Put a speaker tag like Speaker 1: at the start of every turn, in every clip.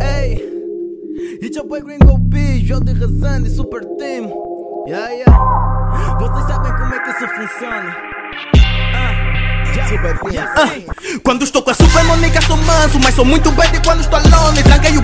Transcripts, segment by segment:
Speaker 1: Ey, it's your boy Gringo B, Jordi Razan e Super Team. Yeah, yeah. Vocês sabem como é que isso funciona. Ah, Quando estou com a Super Monica sou manso Mas sou muito baby quando estou alone Tranquei o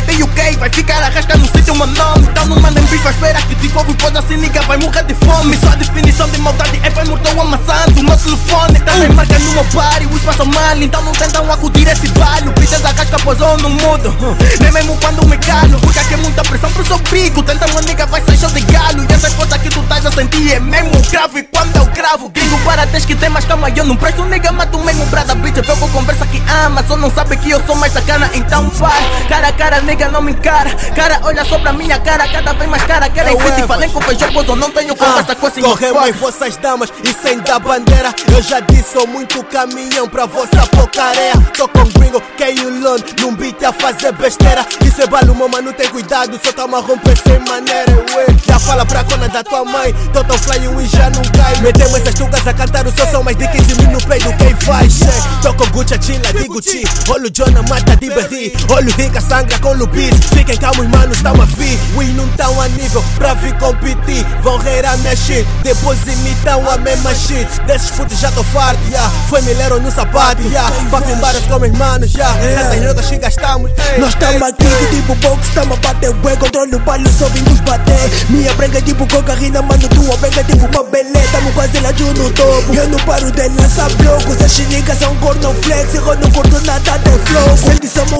Speaker 1: game, deitei o cake Vai ficar a rascar no sítio meu nome. Então não mandem bicho à espera que te cobre Pois assim nigga vai morrer de fome. Só a definição de maldade é vai mortal amassando O meu telefone também marca no meu bar E os passam mal, então não tentam acudir esse balho Pitas a casca pois eu não mudo. Nem mesmo quando me calo. Porque aqui é muita pressão pro seu pico Tenta uma nigga vai show de galo. E essa coisa que tu estás a sentir é mesmo E quando eu cravo, gringo para tens que ter mais calma. Eu não presto nigga, mato mesmo brada bitch. Eu com conversa que ama, só não sabe que eu sou mais sacana Então vai, cara a cara nigga não me encara. Cara olha só pra minha cara, cada vez mais cara. Querem
Speaker 2: Eu
Speaker 1: fit e
Speaker 2: Evas.
Speaker 1: falem com feijão Pois eu não tenho conversa com esse
Speaker 2: Corremos em vossas damas e sem dar bandeira. Eu já disse, sou muito caminhão pra vossa pocareia Tô com gringo, you learn, num beat a fazer besteira. Isso é balo, meu mano, tem cuidado, só tá a romper sem maneira ué. Já fala pra cona da tua mãe, tô tão fly e já não cai. Metemos essas tugas a cantar o som, são mais de 15 mil no peito, quem faz? Tô com Gucci, chila, de Gucci. Olho Jonah, mata de berri Olho rica, sangra com lupis. Fiquem calmos, manos, tão a vir We não tão a nível pra vir competir. Vão rir a minha shit, depois imitam a mesma shit. Desses putos já tô farto, yeah. Foi milheiro no sapato, yeah. Pra filmar com meus manos, yeah. Tantas notas que gastamos ei,
Speaker 3: Nós tamo aqui que tipo box, tamo a bater bué Controle o baile, só vimos bater. Minha branca é tipo cocaína, mano tua branca é tipo uma beleza Tamo quase lá de no topo. Eu não paro de lançar blocos As chinicas são cornoflex Eu não corto nada de flow. Somos atrofio,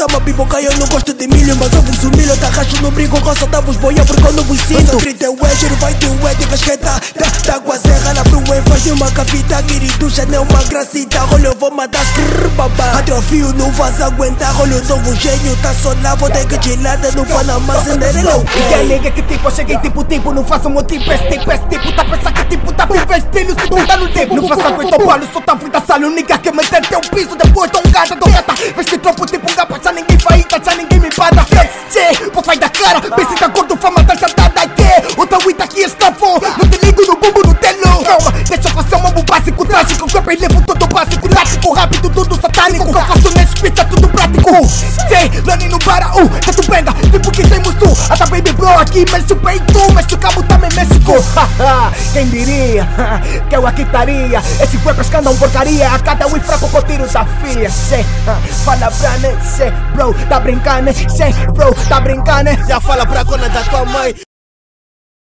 Speaker 3: tamo a pipoca Eu não gosto de milho, mas eu vos milho Tá racho no brinco, roça, tá vos boia Porque eu não vos sinto Grita é ué, cheiro vai ter ué De casqueta, tá, tá com a serra Lá pro ué, faz de uma cafita Querido, já não é uma gracita. Olha, eu vou matar babá Atrofio, não vais aguentar Olha, eu novo gênio, tá só lá Vou ter que gelada no Panamá Cinderela,
Speaker 4: E a nega que tipo, eu cheguei tipo tipo, não faço um tipo, esse tipo, esse tipo, tá pensando que tipo, tá vivo estilo, se tu tá no tempo, não faço aguento palo, só tá vida salho, nigga que meter teu piso, depois tão gata, tão gata, veste tropo tipo um gapa, já ninguém vai, já ninguém me para, tchê, pô, faz da cara, pense da cor do fama, tá chatada, que, outra wita aqui escravou, não te ligo satânico, que eu faço nesse pizza, tudo prático, sei, Lani no para, uh, tá tu pega, tipo que temos tu, ata baby bro aqui, mexe o peito, mexe o cabo também México, haha, quem diria, que eu aqui estaria, esse rappers que andam porcaria, a cada um fraco com tiro da filha, sei, fala pra né, sei, bro, tá brincando, sei, bro, tá brincando,
Speaker 2: Já fala pra cona da tua mãe